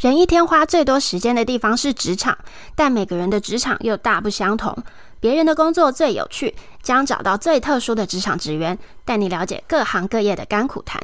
人一天花最多时间的地方是职场，但每个人的职场又大不相同。别人的工作最有趣，将找到最特殊的职场职员，带你了解各行各业的甘苦谈。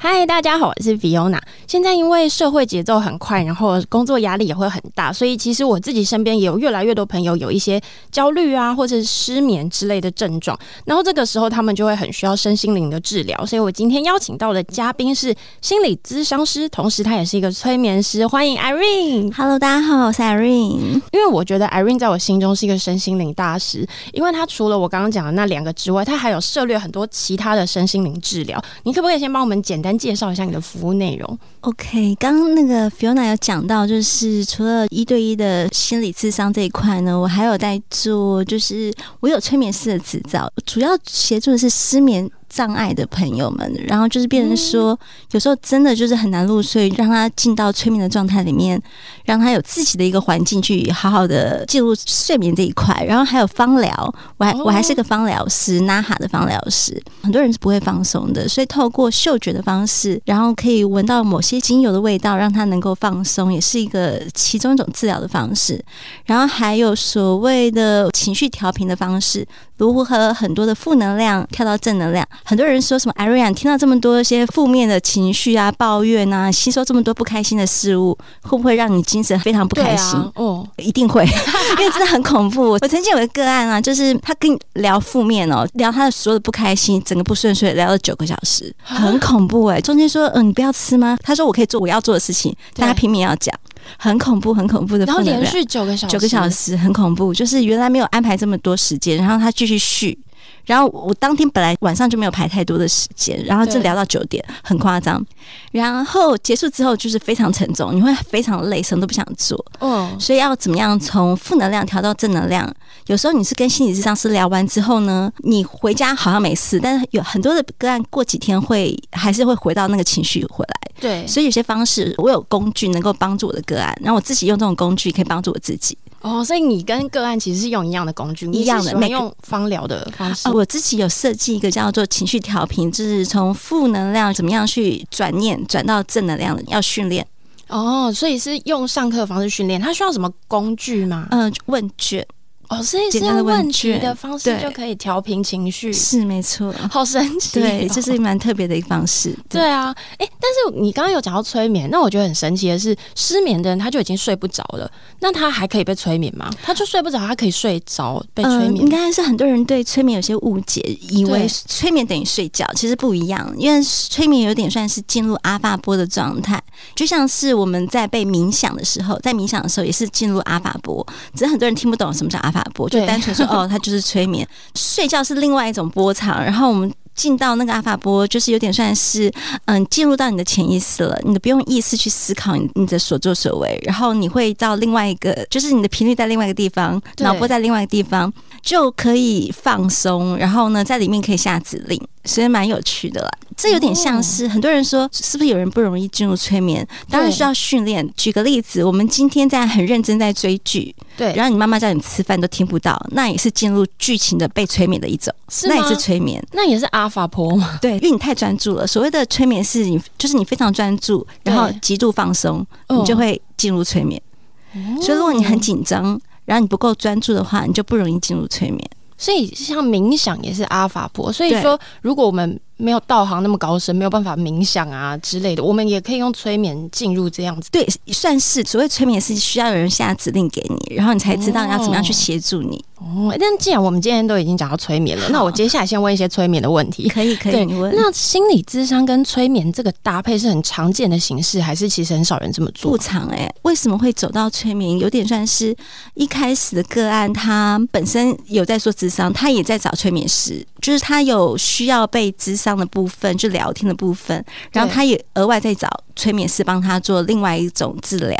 嗨，大家好，我是 Fiona。现在因为社会节奏很快，然后工作压力也会很大，所以其实我自己身边也有越来越多朋友有一些焦虑啊，或者是失眠之类的症状。然后这个时候他们就会很需要身心灵的治疗。所以我今天邀请到的嘉宾是心理咨商师，同时他也是一个催眠师。欢迎 Irene。Hello，大家好，我是 Irene。因为我觉得 Irene 在我心中是一个身心灵大师，因为他除了我刚刚讲的那两个之外，他还有涉猎很多其他的身心灵治疗。你可不可以先帮我们简单介绍一下你的服务内容？OK，刚刚那个 Fiona 有讲到，就是除了一对一的心理智商这一块呢，我还有在做，就是我有催眠师的执照，主要协助的是失眠障碍的朋友们，然后就是变成说，有时候真的就是很难入睡，让他进到催眠的状态里面，让他有自己的一个环境去好好的进入睡眠这一块。然后还有芳疗，我还我还是个芳疗师，NAHA 的芳疗师。很多人是不会放松的，所以透过嗅觉的方式，然后可以闻到某些精油的味道，让他能够放松，也是一个其中一种治疗的方式。然后还有所谓的情绪调频的方式，如何很多的负能量跳到正能量。很多人说什么 Irene 听到这么多一些负面的情绪啊、抱怨啊，吸收这么多不开心的事物，会不会让你精神非常不开心？哦、啊，一定会，因为真的很恐怖。我曾经有个个案啊，就是他跟你聊负面哦，聊他的所有的不开心，整个不顺遂，聊了九个小时，很恐怖哎、欸。中间说嗯，你不要吃吗？他说我可以做我要做的事情，但他拼命要讲，很恐怖，很恐怖的。然后连续九个小时，九个小时很恐怖，就是原来没有安排这么多时间，然后他继续续。然后我当天本来晚上就没有排太多的时间，然后就聊到九点，很夸张。然后结束之后就是非常沉重，你会非常累，什么都不想做。哦，所以要怎么样从负能量调到正能量？有时候你是跟心理咨商师聊完之后呢，你回家好像没事，但是有很多的个案过几天会还是会回到那个情绪回来。对，所以有些方式我有工具能够帮助我的个案，然后我自己用这种工具可以帮助我自己。哦，所以你跟个案其实是用一样的工具，一样的，没用芳疗的方式。我自己有设计一个叫做情绪调频，就是从负能量怎么样去转念转到正能量的，要训练。哦，所以是用上课的方式训练，它需要什么工具吗？嗯，问卷。哦，所以是用问题的方式就可以调平情绪，是没错，好神奇，对，这是蛮特别的一个方式。对，对啊，哎、欸，但是你刚刚有讲到催眠，那我觉得很神奇的是，失眠的人他就已经睡不着了，那他还可以被催眠吗？他就睡不着，他可以睡着被催眠？呃、应该是很多人对催眠有些误解，以为催眠等于睡觉，其实不一样，因为催眠有点算是进入阿法波的状态，就像是我们在被冥想的时候，在冥想的时候也是进入阿法波，只是很多人听不懂什么叫阿法。波就单纯说 哦，它就是催眠，睡觉是另外一种波长。然后我们进到那个阿法波，就是有点算是嗯，进入到你的潜意识了。你不用意识去思考你你的所作所为，然后你会到另外一个，就是你的频率在另外一个地方，脑波在另外一个地方，就可以放松。然后呢，在里面可以下指令。所以蛮有趣的啦，这有点像是很多人说，是不是有人不容易进入催眠？当然需要训练。举个例子，我们今天在很认真在追剧，对，然后你妈妈叫你吃饭都听不到，那也是进入剧情的被催眠的一种，那也是催眠，那也是阿法波吗？对，因为你太专注了。所谓的催眠是你就是你非常专注，然后极度放松，你就会进入催眠。所以如果你很紧张，然后你不够专注的话，你就不容易进入催眠。所以像冥想也是阿法波，所以说如果我们没有道行那么高深，没有办法冥想啊之类的，我们也可以用催眠进入这样子。对，算是所谓催眠是需要有人下指令给你，然后你才知道要怎么样去协助你。哦，但既然我们今天都已经讲到催眠了，那我接下来先问一些催眠的问题。可以，可以，你问。那心理智商跟催眠这个搭配是很常见的形式，还是其实很少人这么做？不常哎、欸，为什么会走到催眠？有点算是一开始的个案，他本身有在做智商，他也在找催眠师，就是他有需要被智商的部分，就聊天的部分，然后他也额外再找催眠师帮他做另外一种治疗。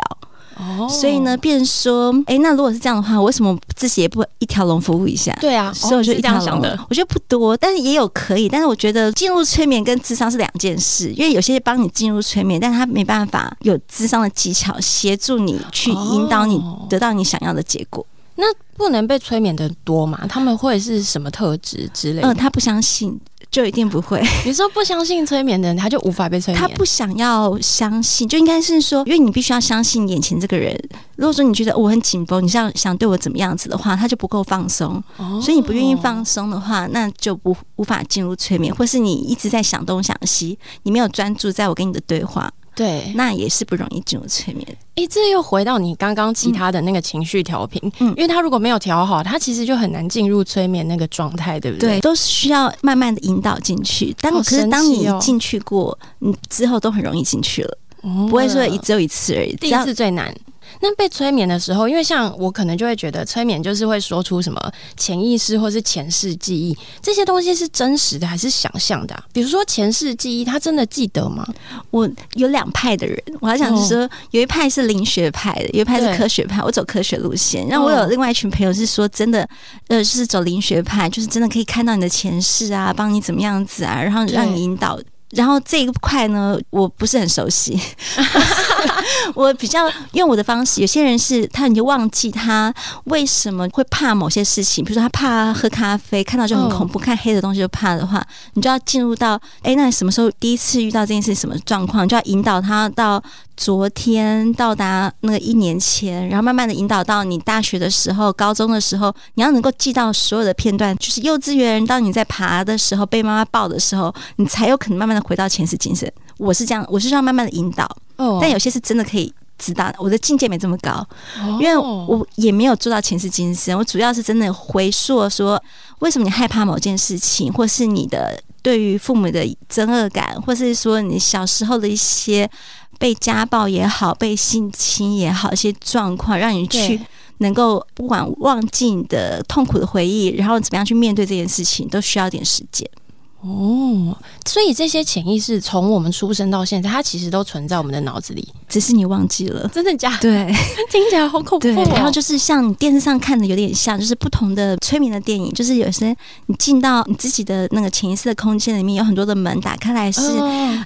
哦，所以呢，变说，哎、欸，那如果是这样的话，为什么自己也不一条龙服务一下？对啊，所以我就一条龙的。我觉得不多，但是也有可以。但是我觉得进入催眠跟智商是两件事，因为有些帮你进入催眠，但他没办法有智商的技巧协助你去引导你得到你想要的结果。那不能被催眠的多嘛？他们会是什么特质之类的？嗯、呃，他不相信。就一定不会。你说不相信催眠的人，他就无法被催眠。他不想要相信，就应该是说，因为你必须要相信眼前这个人。如果说你觉得我很紧绷，你想想对我怎么样子的话，他就不够放松。哦、所以你不愿意放松的话，那就不无法进入催眠，或是你一直在想东想西，你没有专注在我跟你的对话。对，那也是不容易进入催眠。诶，这又回到你刚刚其他的那个情绪调频，嗯，因为他如果没有调好，他其实就很难进入催眠那个状态，对不对？对，都是需要慢慢的引导进去。当、哦、可是当你进去过，你之后都很容易进去了，哦、不会说一只有一次而已，第一次最难。那被催眠的时候，因为像我可能就会觉得催眠就是会说出什么潜意识或是前世记忆这些东西是真实的还是想象的啊？比如说前世记忆，他真的记得吗？我有两派的人，我还想说，有一派是灵学派的，有一派是科学派，我走科学路线。然后我有另外一群朋友是说，真的，呃，就是走灵学派，就是真的可以看到你的前世啊，帮你怎么样子啊，然后让你引导。然后这一块呢，我不是很熟悉。我比较用我的方式，有些人是他你就忘记他为什么会怕某些事情，比如说他怕喝咖啡，看到就很恐怖，看黑的东西就怕的话，你就要进入到，哎，那你什么时候第一次遇到这件事，什么状况，就要引导他到。昨天到达那个一年前，然后慢慢的引导到你大学的时候、高中的时候，你要能够记到所有的片段，就是幼稚园当你在爬的时候，被妈妈抱的时候，你才有可能慢慢的回到前世今生。我是这样，我是要慢慢的引导。哦，但有些是真的可以知道的，我的境界没这么高，哦，因为我也没有做到前世今生。我主要是真的回溯说，为什么你害怕某件事情，或是你的对于父母的憎恶感，或是说你小时候的一些。被家暴也好，被性侵也好，一些状况让你去能够不管忘记你的痛苦的回忆，然后怎么样去面对这件事情，都需要点时间。哦，所以这些潜意识从我们出生到现在，它其实都存在我们的脑子里，只是你忘记了。真的假的？对，听起来好恐怖哦。然后就是像你电视上看的有点像，就是不同的催眠的电影，就是有些你进到你自己的那个潜意识的空间里面，有很多的门打开来是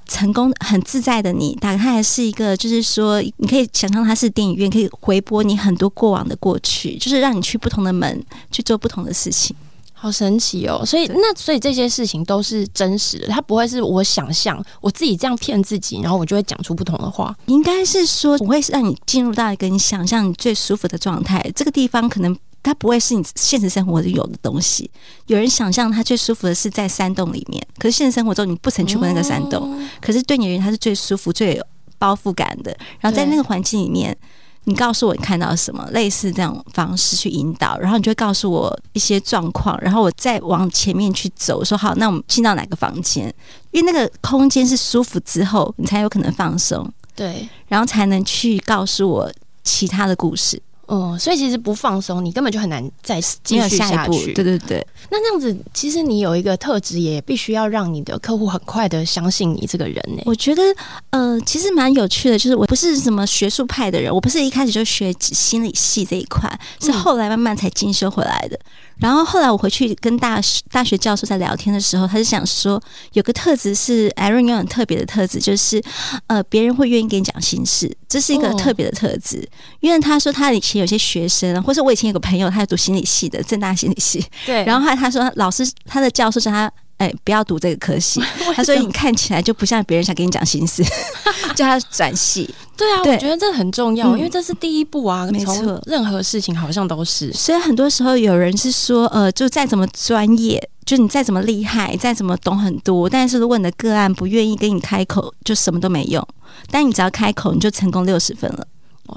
成功很自在的你，打开来是一个，就是说你可以想象它是电影院，可以回播你很多过往的过去，就是让你去不同的门去做不同的事情。好神奇哦！所以那所以这些事情都是真实的，它不会是我想象我自己这样骗自己，然后我就会讲出不同的话。应该是说，我会让你进入到一个你想象你最舒服的状态。这个地方可能它不会是你现实生活里有的东西。有人想象他最舒服的是在山洞里面，可是现实生活中你不曾去过那个山洞，哦、可是对你而言它是最舒服、最有包覆感的。然后在那个环境里面。你告诉我你看到什么，类似这种方式去引导，然后你就会告诉我一些状况，然后我再往前面去走，说好，那我们进到哪个房间？因为那个空间是舒服之后，你才有可能放松，对，然后才能去告诉我其他的故事。哦，所以其实不放松，你根本就很难再继续下去。下一步，对对对。那这样子，其实你有一个特质，也必须要让你的客户很快的相信你这个人呢。我觉得，呃，其实蛮有趣的，就是我不是什么学术派的人，我不是一开始就学心理系这一块，是后来慢慢才进修回来的。嗯然后后来我回去跟大学大学教授在聊天的时候，他就想说，有个特质是 Irene 有很特别的特质，就是呃，别人会愿意跟你讲心事，这是一个特别的特质。哦、因为他说他以前有些学生，或是我以前有个朋友，他是读心理系的，正大心理系。对。然后他他说老师他的教授叫他。哎，不要读这个科系。他说你看起来就不像别人想跟你讲心思，叫他转系。对啊，对我觉得这很重要，嗯，因为这是第一步啊。没错，任何事情好像都是。所以很多时候有人是说，呃，就再怎么专业，就你再怎么厉害，再怎么懂很多，但是如果你的个案不愿意跟你开口，就什么都没用。但你只要开口，你就成功六十分了。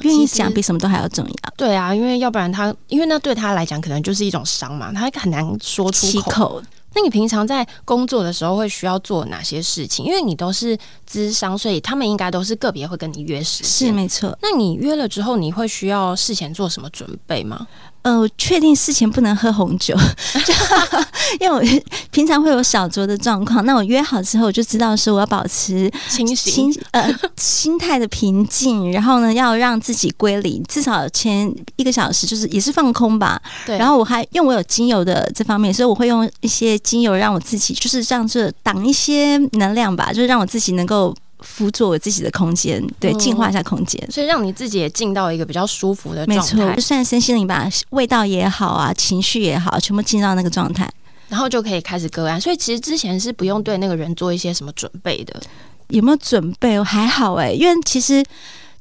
愿意讲比什么都还要重要。对啊，因为要不然他，因为那对他来讲可能就是一种伤嘛，他很难说出口。那你平常在工作的时候会需要做哪些事情？因为你都是资商，所以他们应该都是个别会跟你约时间。是没错。那你约了之后，你会需要事前做什么准备吗？呃，确定事前不能喝红酒，因为我平常会有小酌的状况。那我约好之后，我就知道说我要保持清醒，呃，心态的平静。然后呢，要让自己归零，至少前一个小时就是也是放空吧。对。然后我还因为我有精油的这方面，所以我会用一些精油让我自己就是这样子挡一些能量吧，就是让我自己能够。辅佐我自己的空间，对，净化一下空间，所以让你自己也进到一个比较舒服的状态。没错，就算身心灵吧，味道也好啊，情绪也好，全部进到那个状态。然后就可以开始割案。所以其实之前是不用对那个人做一些什么准备的。有没有准备？还好哎、欸，因为其实。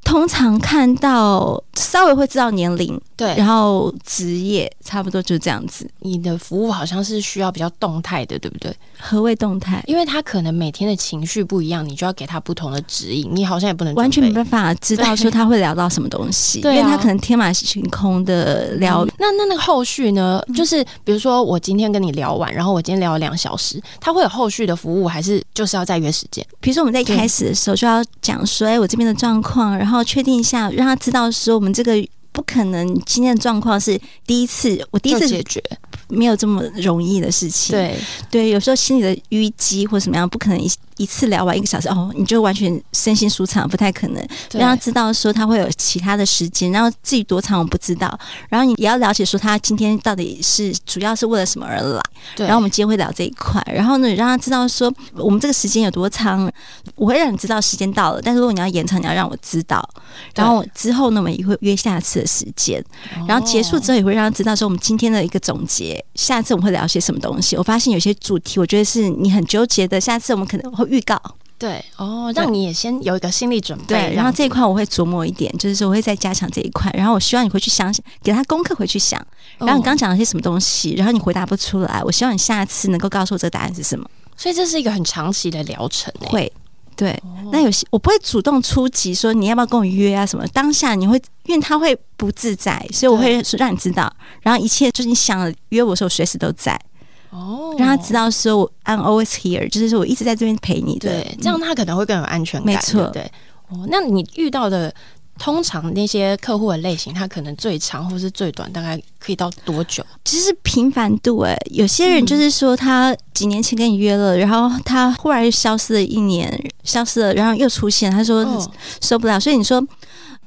通常看到稍微会知道年龄，对，然后职业差不多就这样子。你的服务好像是需要比较动态的，对不对？何谓动态？因为他可能每天的情绪不一样，你就要给他不同的指引。你好像也不能完全没办法知道说他会聊到什么东西，对，因为他可能天马行空的聊。嗯、那那那个后续呢？就是比如说我今天跟你聊完，然后我今天聊了两小时，他会有后续的服务，还是就是要再约时间？比如说我们在一开始的时候就要讲说，哎，我这边的状况，然后。确定一下，让他知道说我我们这个不可能，今天的状况是第一次，我第一次解决。没有这么容易的事情。对对，有时候心里的淤积或什么样，不可能一一次聊完一个小时哦，你就完全身心舒畅，不太可能。让他知道说他会有其他的时间，然后自己多长我不知道。然后你也要了解说他今天到底是主要是为了什么而来。对。然后我们今天会聊这一块。然后呢，让他知道说我们这个时间有多长，我会让你知道时间到了。但是如果你要延长，你要让我知道。然后之后呢，我们也会约下次的时间。然后结束之后也会让他知道说我们今天的一个总结。下次我们会聊些什么东西？我发现有些主题，我觉得是你很纠结的。下次我们可能会预告，对哦，让你也先有一个心理准备。对，然后这一块我会琢磨一点，就是说我会再加强这一块。然后我希望你回去想想，给他功课回去想。然后你刚讲了些什么东西，然后你回答不出来，我希望你下次能够告诉我这个答案是什么。所以这是一个很长期的疗程，会。对，哦、那有些我不会主动出击，说你要不要跟我约啊什么。当下你会，因为他会不自在，所以我会让你知道。然后一切就是你想约我的时候，随时都在。哦，让他知道说我 I'm always here，就是说我一直在这边陪你的。对，这样他可能会更有安全感。没错，对。哦，那你遇到的。通常那些客户的类型，他可能最长或是最短，大概可以到多久？其实频繁度诶，有些人就是说他几年前跟你约了，嗯、然后他忽然又消失了一年，消失了，然后又出现，他说受不了。哦、所以你说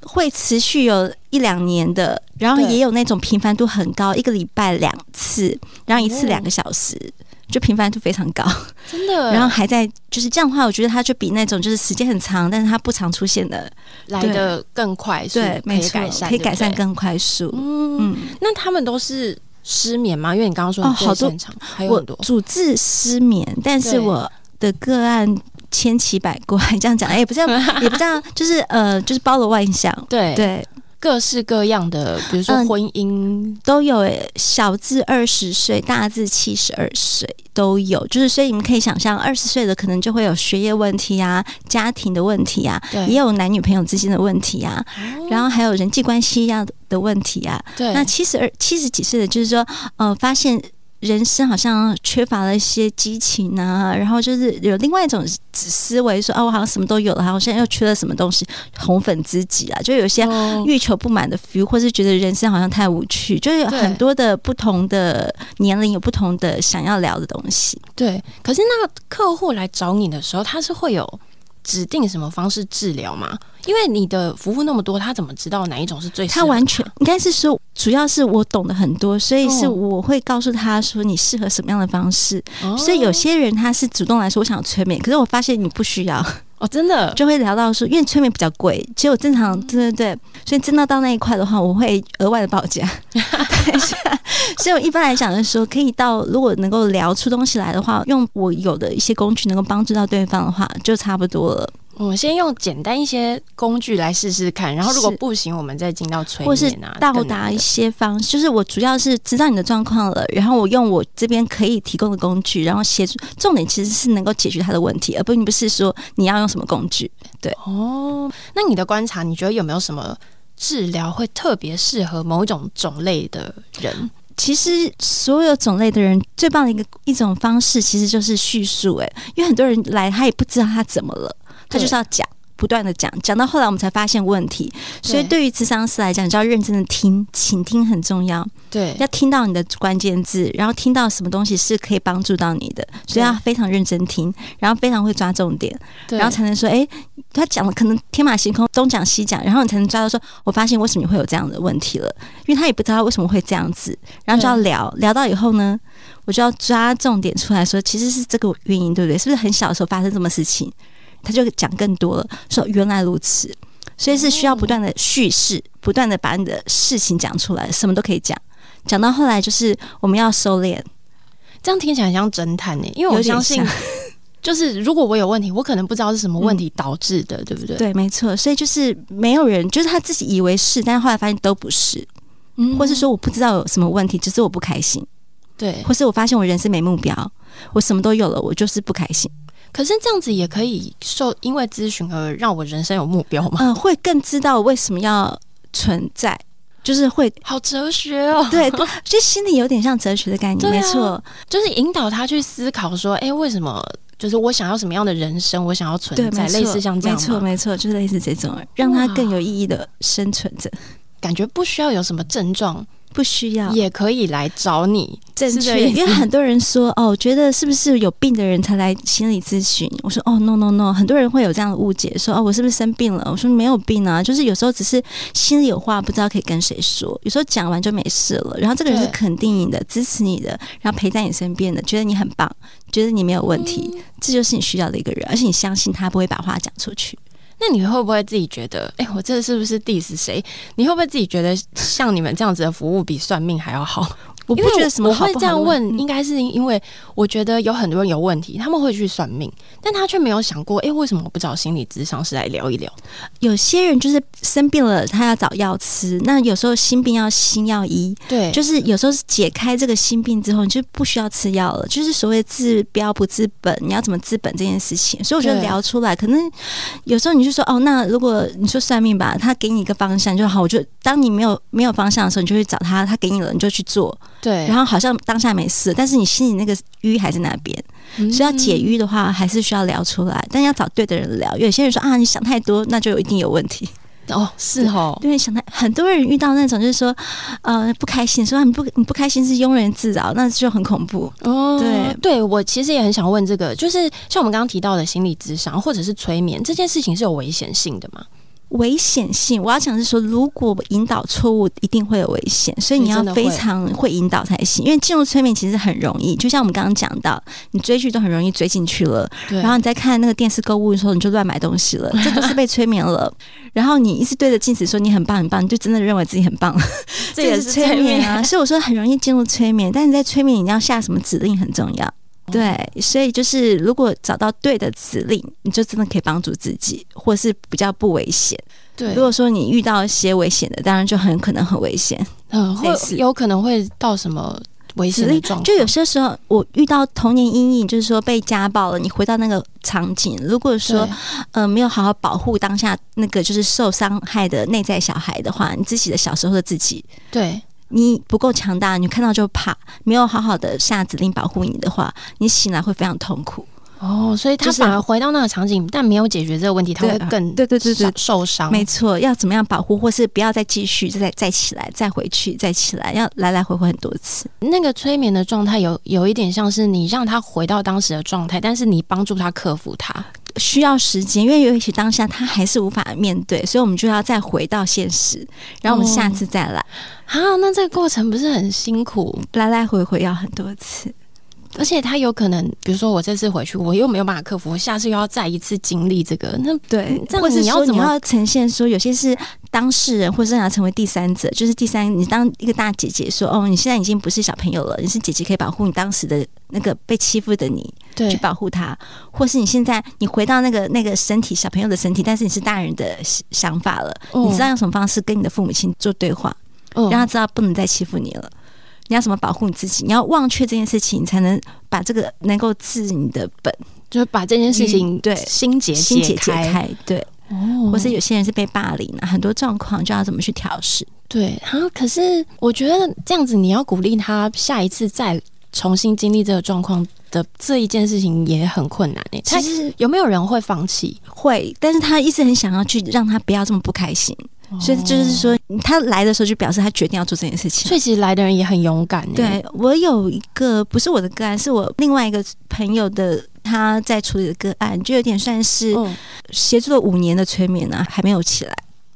会持续有一两年的，然后也有那种频繁度很高，一个礼拜两次，然后一次两个小时。哦就频繁度非常高，真的。然后还在就是这样的话，我觉得它就比那种就是时间很长，但是它不常出现的来的更快速，对，可以改善，可以改善更快速。嗯，那他们都是失眠吗？因为你刚刚说哦，好多还有很多主治失眠，但是我的个案千奇百怪，这样讲也不叫也不叫，就是呃，就是包罗万象，对对。各式各样的，比如说婚姻、嗯、都有，小至二十岁，大至七十二岁都有。就是所以你们可以想象，二十岁的可能就会有学业问题啊，家庭的问题啊，也有男女朋友之间的问题啊，哦、然后还有人际关系样的问题啊。对，那七十二、七十几岁的，就是说，呃，发现。人生好像缺乏了一些激情啊，然后就是有另外一种思维，说啊，我好像什么都有了，好像又缺了什么东西，红粉知己啊，就有些欲求不满的 feel，或是觉得人生好像太无趣，就有很多的不同的年龄有不同的想要聊的东西。对，可是那客户来找你的时候，他是会有。指定什么方式治疗吗？因为你的服务那么多，他怎么知道哪一种是最适合他？他完全应该是说，主要是我懂得很多，所以是我会告诉他说你适合什么样的方式。哦、所以有些人他是主动来说我想催眠，可是我发现你不需要。哦，真的 就会聊到说，因为催眠比较贵，其实我正常，对对对，所以真的到那一块的话，我会额外的报价。所以我一般来讲的时候，可以到如果能够聊出东西来的话，用我有的一些工具能够帮助到对方的话，就差不多了。我先用简单一些工具来试试看，然后如果不行，我们再进到催眠啊，或是到达一些方式。就是我主要是知道你的状况了，然后我用我这边可以提供的工具，然后协助。重点其实是能够解决他的问题，而并不是说你要用什么工具。对哦，那你的观察，你觉得有没有什么治疗会特别适合某一种种类的人？其实所有种类的人最棒的一个一种方式，其实就是叙述。哎，因为很多人来，他也不知道他怎么了。他就是要讲，不断的讲，讲到后来我们才发现问题。所以对于智商师来讲，你就要认真的听，倾听很重要。对，要听到你的关键字，然后听到什么东西是可以帮助到你的，所以要非常认真听，然后非常会抓重点，然后才能说，诶，他讲的可能天马行空，东讲西讲，然后你才能抓到说，我发现为什么会有这样的问题了，因为他也不知道为什么会这样子，然后就要聊，聊到以后呢，我就要抓重点出来说，其实是这个原因，对不对？是不是很小的时候发生什么事情？他就讲更多了，说原来如此，所以是需要不断的叙事，不断的把你的事情讲出来，什么都可以讲，讲到后来就是我们要收敛，这样听起来很像侦探呢，因为我相信，就是如果我有问题，我可能不知道是什么问题导致的，嗯、对不对？对，没错。所以就是没有人，就是他自己以为是，但是后来发现都不是，嗯，或是说我不知道有什么问题，只是我不开心，对，或是我发现我人生没目标，我什么都有了，我就是不开心。可是这样子也可以受因为咨询而让我人生有目标吗？嗯、呃，会更知道为什么要存在。就是会好哲学哦，对，就心里有点像哲学的概念，啊、没错，就是引导他去思考说，哎，为什么？就是我想要什么样的人生？我想要存在，类似像这样，没错，没错，就是类似这种，让他更有意义的生存着，感觉不需要有什么症状。不需要，也可以来找你。正确，因为很多人说哦，觉得是不是有病的人才来心理咨询？我说哦，no no no，很多人会有这样的误解，说哦，我是不是生病了？我说没有病啊，就是有时候只是心里有话不知道可以跟谁说，有时候讲完就没事了。然后这个人是肯定你的、支持你的，然后陪在你身边的，觉得你很棒，觉得你没有问题，嗯、这就是你需要的一个人，而且你相信他不会把话讲出去。那你会不会自己觉得，哎、我这是不是 diss 谁？你会不会自己觉得像你们这样子的服务比算命还要好？我不觉得什么好不好。我会这样问，应该是因为我觉得有很多人有问题，他们会去算命，但他却没有想过，哎、欸，为什么我不找心理咨商师来聊一聊？有些人就是生病了，他要找药吃。那有时候心病要心药医，对，就是有时候是解开这个心病之后，你就不需要吃药了。就是所谓治标不治本，你要怎么治本这件事情。所以我觉得聊出来，可能有时候你就说，哦，那如果你说算命吧，他给你一个方向就好。我就当你没有没有方向的时候，你就去找他，他给你了，你就去做。对，然后好像当下没事，但是你心里那个淤还在那边，嗯、所以要解淤的话，还是需要聊出来，但要找对的人聊。有些人说啊，你想太多，那就一定有问题。哦，是哦，因为想太，很多人遇到那种就是说，呃，不开心，说你不你不开心是庸人自扰，那就很恐怖。哦，对，对我其实也很想问这个，就是像我们刚刚提到的心理智商或者是催眠这件事情是有危险性的吗？危险性，我要讲是说，如果引导错误，一定会有危险，所以你要非常会引导才行。因为进入催眠其实很容易，就像我们刚刚讲到，你追剧都很容易追进去了，然后你在看那个电视购物的时候，你就乱买东西了，这都是被催眠了。然后你一直对着镜子说你很棒很棒，你就真的认为自己很棒，这也是催眠啊。所以我说很容易进入催眠，但是在催眠你要下什么指令很重要。对，所以就是如果找到对的指令，你就真的可以帮助自己，或是比较不危险。对，如果说你遇到一些危险的，当然就很可能很危险。嗯，会有可能会到什么危险的状况？就有些时候我遇到童年阴影，就是说被家暴了，你回到那个场景，如果说呃没有好好保护当下那个就是受伤害的内在小孩的话，你自己的小时候的自己，对。你不够强大，你看到就怕，没有好好的下指令保护你的话，你醒来会非常痛苦。哦，所以他反而回到那个场景，就是、但没有解决这个问题，他会更对对对对受伤。没错，要怎么样保护，或是不要再继续，再再起来，再回去，再起来，要来来回回很多次。那个催眠的状态有有一点像是你让他回到当时的状态，但是你帮助他克服它。需要时间，因为尤其当下他还是无法面对，所以我们就要再回到现实，然后我们下次再来。好、那这个过程不是很辛苦？来来回回要很多次，而且他有可能，比如说我这次回去，我又没有办法克服，我下次又要再一次经历这个。那对，这样或者你要怎么你要呈现说，有些是当事人，或是要成为第三者，就是第三，你当一个大姐姐说，哦，你现在已经不是小朋友了，你是姐姐，可以保护你当时的那个被欺负的你。去保护他，或是你现在你回到那个那个身体小朋友的身体，但是你是大人的想法了，嗯、你知道用什么方式跟你的父母亲做对话，嗯、让他知道不能再欺负你了。你要怎么保护你自己？你要忘却这件事情，你才能把这个能够治你的本，就是把这件事情对心结心结解开。对，哦，或是有些人是被霸凌了，很多状况就要怎么去调试。对然后，可是我觉得这样子，你要鼓励他下一次再重新经历这个状况。的这一件事情也很困难诶、欸，其实有没有人会放弃？会，但是他一直很想要去让他不要这么不开心，哦、所以就是说他来的时候就表示他决定要做这件事情。所以其实来的人也很勇敢、欸。对，我有一个不是我的个案，是我另外一个朋友的，他在处理的个案，就有点算是协助了五年的催眠呢、啊，还没有起来。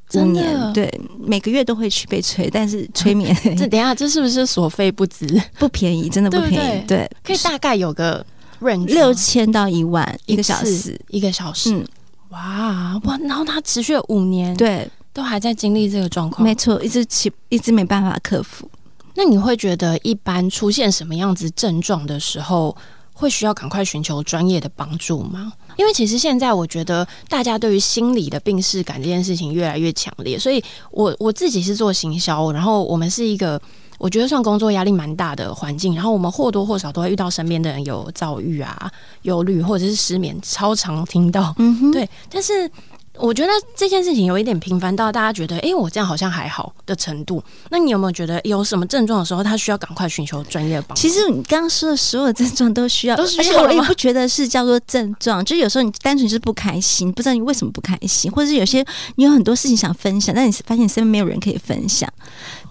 真的对，每个月都会去被催，但是催眠 这等一下这是不是所费不值？不便宜，真的不便宜。对，对，对，可以大概有个 range 六千到一万一个小时，一个小时。嗯，哇哇，然后他持续了五年，对，都还在经历这个状况，没错，一直起，一直没办法克服。那你会觉得一般出现什么样子症状的时候，会需要赶快寻求专业的帮助吗？因为其实现在我觉得大家对于心理的病视感这件事情越来越强烈，所以我我自己是做行销，然后我们是一个我觉得算工作压力蛮大的环境，然后我们或多或少都会遇到身边的人有躁郁啊、忧虑或者是失眠，超常听到，嗯哼，对，但是。我觉得这件事情有一点频繁到大家觉得，哎、欸，我这样好像还好的程度。那你有没有觉得有什么症状的时候，他需要赶快寻求专业帮助？其实你刚刚说的所有症状都需要，都需要，而且我也不觉得是叫做症状，就有时候你单纯是不开心，不知道你为什么不开心，或者是有些你有很多事情想分享，但你发现你身边没有人可以分享。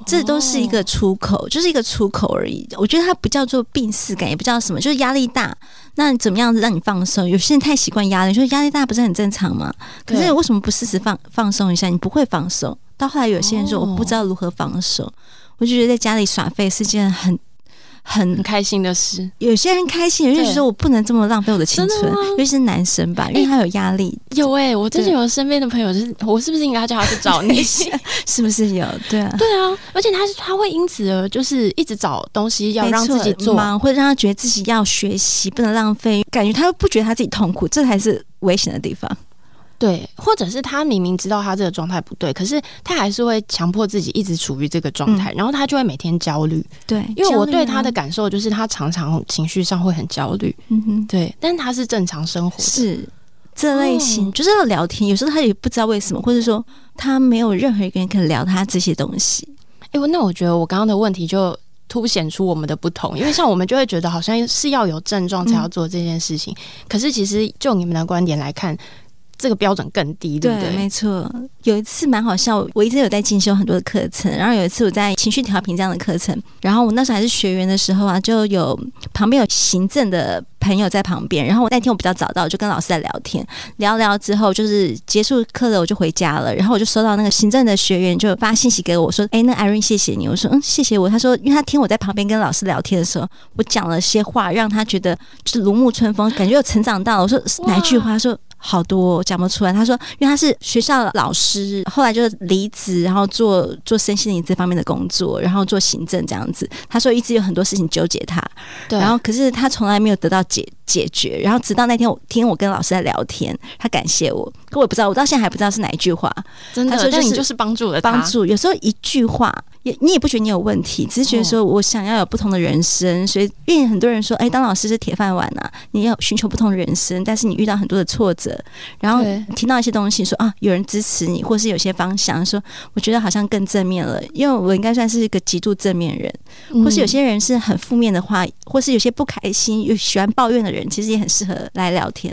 这都是一个出口，就是一个出口而已。我觉得它不叫做病逝感，也不叫什么，就是压力大。那怎么样子让你放松？有些人太习惯压力，说压力大不是很正常吗？可是为什么不试试放放松一下？你不会放松。到后来有些人说我不知道如何放松，我就觉得在家里耍废是件很。很开心的事，有些人开心，有些人说我不能这么浪费我的青春，尤其是男生吧，因为他有压力。有哎、欸，我最近有身边的朋友，就是我是不是应该叫他去找你？是不是有？对啊，对啊，而且他是他会因此而就是一直找东西要让自己做，会让他觉得自己要学习，不能浪费，感觉他又不觉得他自己痛苦，这才是危险的地方。对，或者是他明明知道他这个状态不对，可是他还是会强迫自己一直处于这个状态，嗯、然后他就会每天焦虑。对，因为我对他的感受就是他常常情绪上会很焦虑。嗯哼，对，但他是正常生活的。是这类型、哦、就是要聊天，有时候他也不知道为什么，或者说他没有任何一个人可以聊他这些东西。哎，那我觉得我刚刚的问题就凸显出我们的不同，因为像我们就会觉得好像是要有症状才要做这件事情，嗯、可是其实就你们的观点来看。这个标准更低，对不对？对，没错。有一次蛮好笑，我一直有在进修很多的课程，然后有一次我在情绪调频这样的课程，然后我那时候还是学员的时候啊，就有旁边有行政的朋友在旁边，然后我那天我比较早到，就跟老师在聊天，聊聊之后就是结束课了，我就回家了，然后我就收到那个行政的学员就发信息给我说：“哎，那 Irene 谢谢你。”我说：“嗯，谢谢我。”他说：“因为他听我在旁边跟老师聊天的时候，我讲了些话，让他觉得就是如沐春风，感觉有成长到了。”我说：“哪一句话？”他说。好多讲不出来。他说，因为他是学校老师，后来就是离职，然后做做身心灵这方面的工作，然后做行政这样子。他说一直有很多事情纠结他，对。然后可是他从来没有得到解解决。然后直到那天我听我跟老师在聊天，他感谢我，可我也不知道，我到现在还不知道是哪一句话。真的，他说、就是、你就是帮助了他。帮助有时候一句话。也你也不觉得你有问题，只是觉得说我想要有不同的人生，所以因为很多人说，哎，当老师是铁饭碗啊，你要寻求不同的人生，但是你遇到很多的挫折，然后听到一些东西说啊，有人支持你，或是有些方向说，我觉得好像更正面了，因为我应该算是一个极度正面人，或是有些人是很负面的话，或是有些不开心又喜欢抱怨的人，其实也很适合来聊天。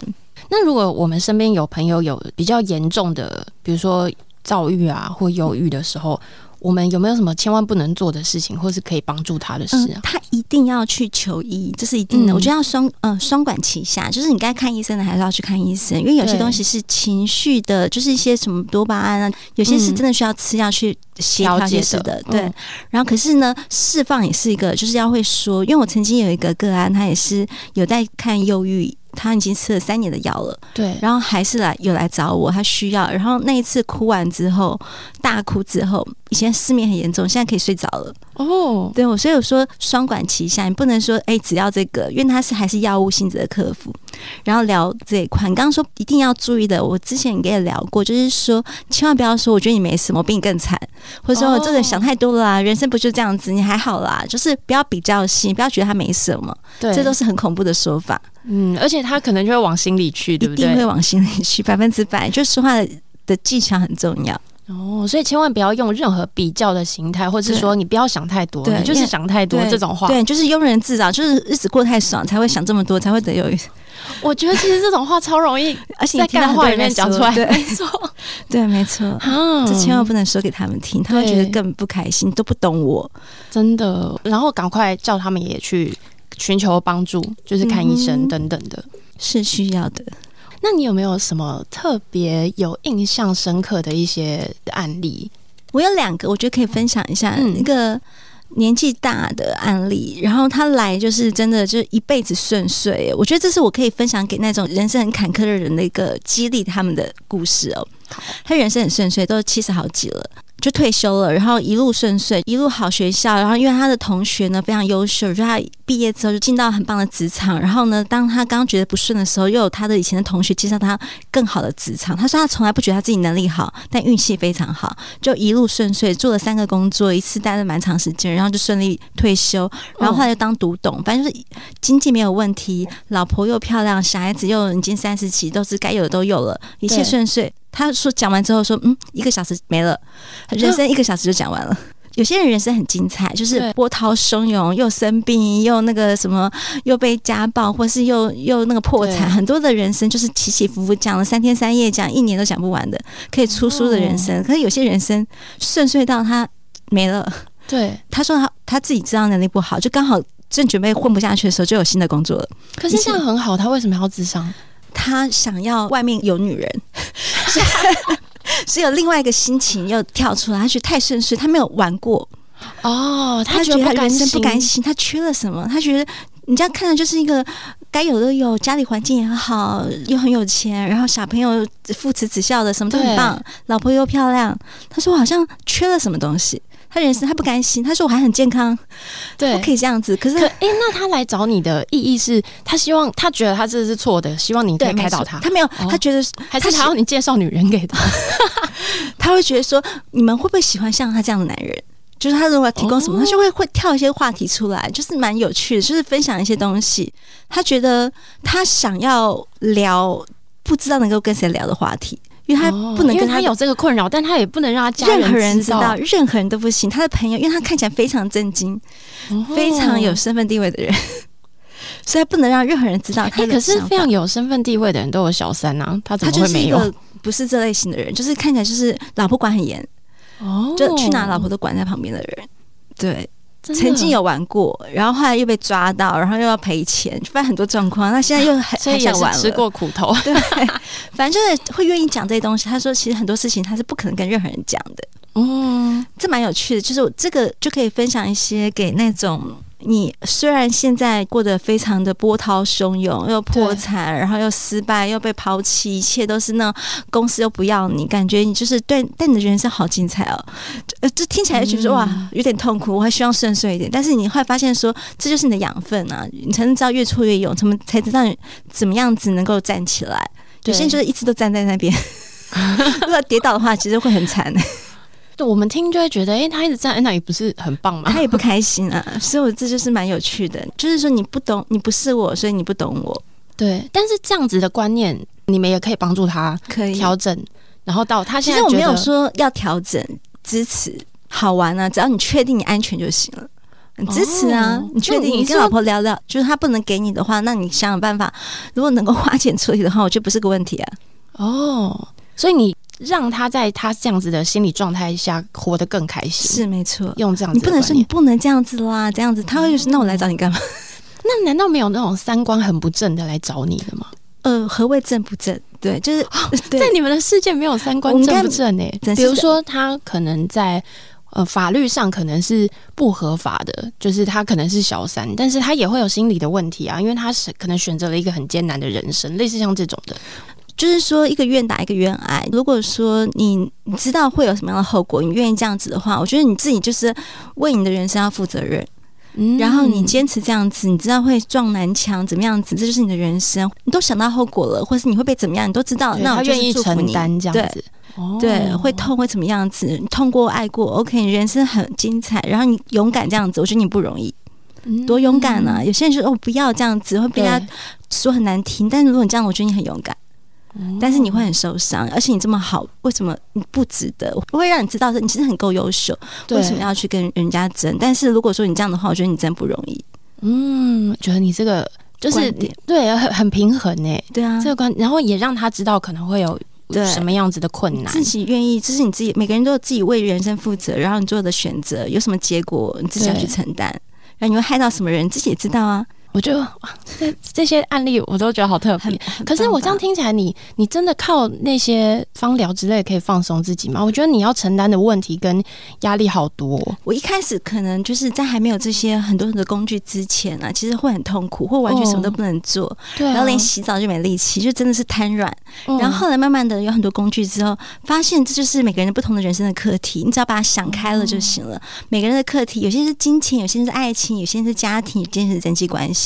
那如果我们身边有朋友有比较严重的，比如说躁郁啊或忧郁的时候。我们有没有什么千万不能做的事情，或是可以帮助他的事啊？嗯，他一定要去求医，这是一定的。嗯，我觉得要双呃双管齐下，就是你该看医生的还是要去看医生，因为有些东西是情绪的，就是一些什么多巴胺啊，有些是真的需要吃药去协调解释的。对，嗯，然后可是呢，释放也是一个，就是要会说。因为我曾经有一个个案，他也是有在看忧郁。他已经吃了三年的药了，对，然后还是来有来找我，他需要。然后那一次哭完之后，大哭之后，以前失眠很严重，现在可以睡着了。哦，对我，所以我说双管齐下，你不能说哎，只要这个，因为他是还是药物性质的克服。然后聊这一块，你刚刚说一定要注意的，我之前也聊过，就是说千万不要说我觉得你没什么，我比你更惨，或者说我这个想太多了啦，人生不就这样子，你还好啦，就是不要比较心，不要觉得他没什么，对，这都是很恐怖的说法。嗯，而且他可能就会往心里去，对不对？一定会往心里去，百分之百。就说话的的技巧很重要哦，所以千万不要用任何比较的心态，或者是说你不要想太多，你，就是想太多这种话，对，就是庸人自扰，就是日子过太爽才会想这么多，才会得有。我觉得其实这种话超容易，而且在干话里面讲出来，对，没错，对，没错，啊，这千万不能说给他们听，他们觉得更不开心，都不懂我，真的。然后赶快叫他们也去。寻求帮助，就是看医生等等的，嗯，是需要的。那你有没有什么特别有印象深刻的一些案例？我有两个，我觉得可以分享一下。一个年纪大的案例，然后他来就是真的就一辈子顺遂。我觉得这是我可以分享给那种人生很坎坷的人的一个激励他们的故事哦。他人生很顺遂，都七十好几了。就退休了，然后一路顺遂，一路好学校，然后因为他的同学呢非常优秀，就他毕业之后就进到很棒的职场，然后呢，当他刚觉得不顺的时候，又有他的以前的同学介绍他更好的职场。他说他从来不觉得他自己能力好，但运气非常好，就一路顺遂，做了三个工作，一次待了蛮长时间，然后就顺利退休，然后后来就当独董，反正就是经济没有问题，老婆又漂亮，小孩子又已经三十几，都是该有的都有了，一切顺遂。他说讲完之后说，嗯，一个小时没了，人生一个小时就讲完了。有些人人生很精彩，就是波涛汹涌，又生病，又那个什么，又被家暴，或是又又那个破产，很多的人生就是起起伏伏，讲了三天三夜，讲一年都讲不完的，可以出书的人生。可是有些人生顺遂到他没了。对，他说他他自己知道能力不好，就刚好正准备混不下去的时候，就有新的工作了。可是这样很好，他为什么要咨商？他想要外面有女人，是有另外一个心情又跳出来。他觉得太顺遂，他没有玩过哦，他觉得他人生不甘心，他缺了什么？他觉得你这样看的就是一个该有的有，家里环境也好，又很有钱，然后小朋友父慈子孝的，什么都很棒，老婆又漂亮。他说我好像缺了什么东西。他人生他不甘心，他说我还很健康，对，我可以这样子。可是，哎，那他来找你的意义是他希望他觉得他这是错的，希望你可以开导他。他没有，哦、他觉得还是他要你介绍女人给他。他会觉得说，你们会不会喜欢像他这样的男人？就是他如果提供什么，哦、他就会会跳一些话题出来，就是蛮有趣的，就是分享一些东西。他觉得他想要聊，不知道能够跟谁聊的话题。因为他不能跟他，他有这个困扰，但他也不能让他家人任何人知道，任何人都不行。他的朋友，因为他看起来非常震惊，哦、非常有身份地位的人，所以不能让任何人知道他。可是非常有身份地位的人都有小三啊，他怎么会没有？不是这类型的人，就是看起来就是老婆管很严，哦，就去哪老婆都管在旁边的人，对。曾经有玩过，然后后来又被抓到，然后又要赔钱，就发生很多状况。那现在又还还 想玩了，吃过苦头，对，反正就是会愿意讲这些东西。他说，其实很多事情他是不可能跟任何人讲的。嗯，这蛮有趣的，就是这个就可以分享一些给那种。你虽然现在过得非常的波涛汹涌，又破产，然后又失败，又被抛弃，一切都是那公司又不要你，感觉你就是对，但你的人生好精彩哦。呃，这听起来就觉得哇，有点痛苦，我还希望顺遂一点。但是你会发现说，这就是你的养分啊，你才能知道越挫越勇，怎么才知道你怎么样子能够站起来。有些人就是一直都站在那边，如果跌倒的话，其实会很惨。对，我们听就会觉得，哎、欸，他一直站在那里不是很棒吗？他也不开心啊，所以我这就是蛮有趣的，就是说你不懂，你不是我，所以你不懂我。对，但是这样子的观念，你们也可以帮助他可以调整，然后到他现在。其实我没有说要调整，支持好玩啊，只要你确定你安全就行了，你支持啊，哦、你确定你跟老婆聊聊，就是他不能给你的话，那你想想办法，如果能够花钱处理的话，我觉得不是个问题啊。哦，所以你。让他在他这样子的心理状态下活得更开心，是没错。用这样子，你不能说你不能这样子啦，这样子他会就是那我来找你干嘛？那难道没有那种三观很不正的来找你的吗？呃，何谓正不正？对，就是、哦、在你们的世界没有三观正不正诶、欸。比如说他可能在呃法律上可能是不合法的，就是他可能是小三，但是他也会有心理的问题啊，因为他是可能选择了一个很艰难的人生，类似像这种的。就是说，一个愿打，一个愿挨。如果说你你知道会有什么样的后果，你愿意这样子的话，我觉得你自己就是为你的人生要负责任。嗯，然后你坚持这样子，你知道会撞南墙怎么样子，这就是你的人生。你都想到后果了，或是你会被怎么样，你都知道。那我愿意承担这样子。对，对，会痛会怎么样子？痛过爱过，OK，你人生很精彩。然后你勇敢这样子，我觉得你不容易。多勇敢啊！有些人说哦，不要这样子，会被人家说很难听。但是如果你这样，我觉得你很勇敢。但是你会很受伤，而且你这么好，为什么你不值得？我会让你知道说你其实很够优秀，为什么要去跟人家争？但是如果说你这样的话，我觉得你真不容易。嗯，觉得你这个就是对，很很平衡诶。对啊，这个观，然后也让他知道可能会有什么样子的困难。自己愿意，这是你自己，每个人都有自己为人生负责，然后你做的选择有什么结果，你自己要去承担。然后你会害到什么人，自己也知道啊。我觉得哇，这这些案例我都觉得好特别。可是我这样听起来你，你你真的靠那些芳疗之类可以放松自己吗？我觉得你要承担的问题跟压力好多。我一开始可能就是在还没有这些很多很多工具之前啊，其实会很痛苦，或完全什么都不能做，对、哦，然后连洗澡就没力气，就真的是瘫软。哦、然后后来慢慢的有很多工具之后，发现这就是每个人不同的人生的课题，你只要把它想开了就行了。哦、每个人的课题，有些是金钱，有些是爱情，有些是家庭，有些是人际关系。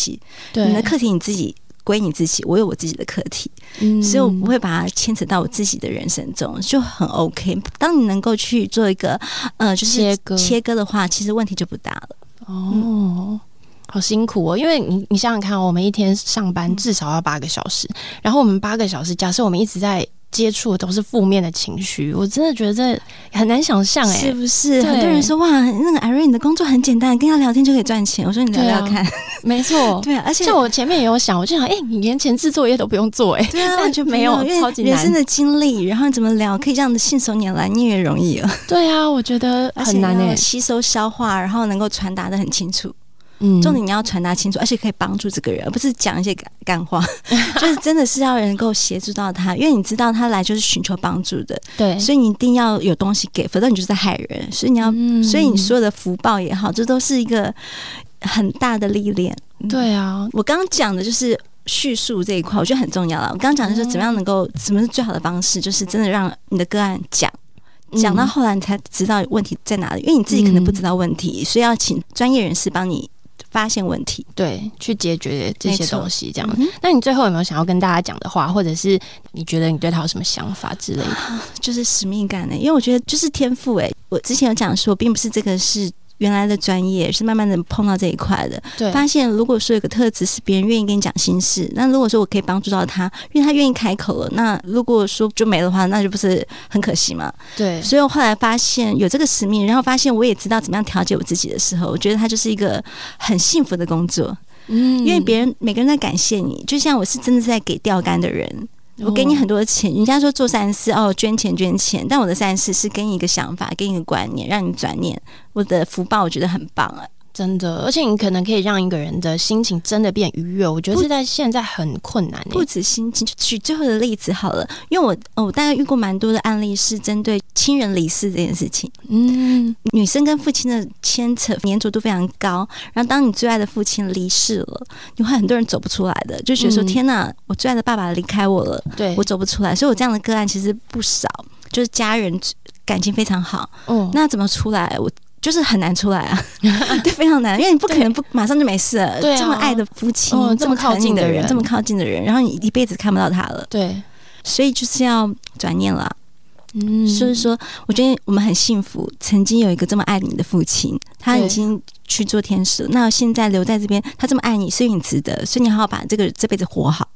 对，你的课题你自己归你自己，我有我自己的课题，嗯，所以我不会把它牵扯到我自己的人生中，就很 OK。当你能够去做一个呃，就是切割切割的话，其实问题就不大了。哦，嗯、好辛苦哦，因为你你想想看，我们一天上班至少要八个小时，然后我们八个小时，假设我们一直在。接触的都是负面的情绪，我真的觉得这很难想象哎，是不是？很多人说哇，那个 Irene 你的工作很简单，跟他聊天就可以赚钱。我说你聊聊看，没错，对啊。而且就我前面也有想，我就想，哎，你连前置作业都不用做哎，对啊，完全没有，超级难。人生的经历，然后你怎么聊，可以这样子信手拈来，你也容易了。对啊，我觉得很难哎，吸收消化，然后能够传达的很清楚。嗯，重点你要传达清楚，而且可以帮助这个人，而不是讲一些干干话。就是真的是要能够协助到他，因为你知道他来就是寻求帮助的，对，所以你一定要有东西给，否则你就是在害人。所以你要，嗯、所以你所有的福报也好，这都是一个很大的历练。对啊，我刚刚讲的就是叙述这一块，我觉得很重要了。我刚刚讲的是怎么样能够，什么是最好的方式，就是真的让你的个案讲。讲到后来，你才知道问题在哪里，因为你自己可能不知道问题，所以要请专业人士帮你。发现问题，对，去解决这些东西，这样。嗯、那你最后有没有想要跟大家讲的话，或者是你觉得你对他有什么想法之类的？就是使命感呢、欸，因为我觉得就是天赋哎、欸。我之前有讲说，并不是这个是。原来的专业是慢慢的碰到这一块的，对，发现如果说有个特质是别人愿意跟你讲心事，那如果说我可以帮助到他，因为他愿意开口了，那如果说就没的话，那就不是很可惜嘛？对，所以我后来发现有这个使命，然后发现我也知道怎么样调节我自己的时候，我觉得他就是一个很幸福的工作，嗯，因为别人每个人在感谢你，就像我是真的是在给钓竿的人。我给你很多钱，人家说做善事哦，捐钱捐钱，但我的善事是给你一个想法，给你一个观念，让你转念，我的福报我觉得很棒啊。真的，而且你可能可以让一个人的心情真的变愉悦。我觉得是在现在很困难、欸不。不止心情，就举最后的例子好了，因为我我大概遇过蛮多的案例，是针对亲人离世这件事情。嗯，女生跟父亲的牵扯粘着度非常高，然后当你最爱的父亲离世了，你会很多人走不出来的，就觉得说、嗯、天哪，我最爱的爸爸离开我了，对我走不出来。所以我这样的个案其实不少，就是家人感情非常好。哦，那怎么出来？我。就是很难出来啊，对，非常难，因为你不可能不马上就没事了。对，这么爱的父亲，哦，这么靠近的人，这么靠近的人，然后你一辈子看不到他了。对，所以就是要转念了。嗯，所以说，我觉得我们很幸福，曾经有一个这么爱你的父亲，他已经去做天使了。那现在留在这边，他这么爱你，所以你值得，所以你好好把这个这辈子活好，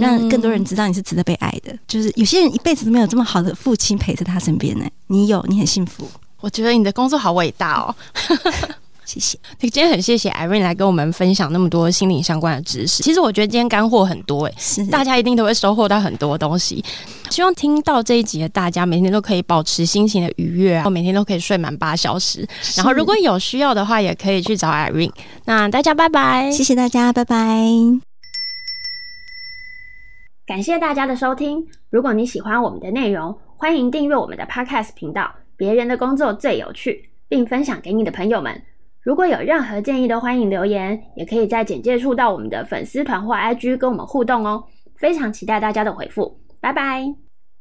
让更多人知道你是值得被爱的。就是有些人一辈子都没有这么好的父亲陪在他身边呢，你有，你很幸福。我觉得你的工作好伟大哦，谢谢。今天很谢谢 Irene 来跟我们分享那么多心灵相关的知识。其实我觉得今天干货很多诶，是大家一定都会收获到很多东西。希望听到这一集的大家每天都可以保持心情的愉悦，然后每天都可以睡满八小时。然后如果有需要的话，也可以去找 Irene。那大家拜拜，谢谢大家，拜拜。感谢大家的收听。如果你喜欢我们的内容，欢迎订阅我们的 Podcast 频道。别人的工作最有趣，并分享给你的朋友们。如果有任何建议，都欢迎留言，也可以在简介处到我们的粉丝团或 IG 跟我们互动哦。非常期待大家的回复，拜拜。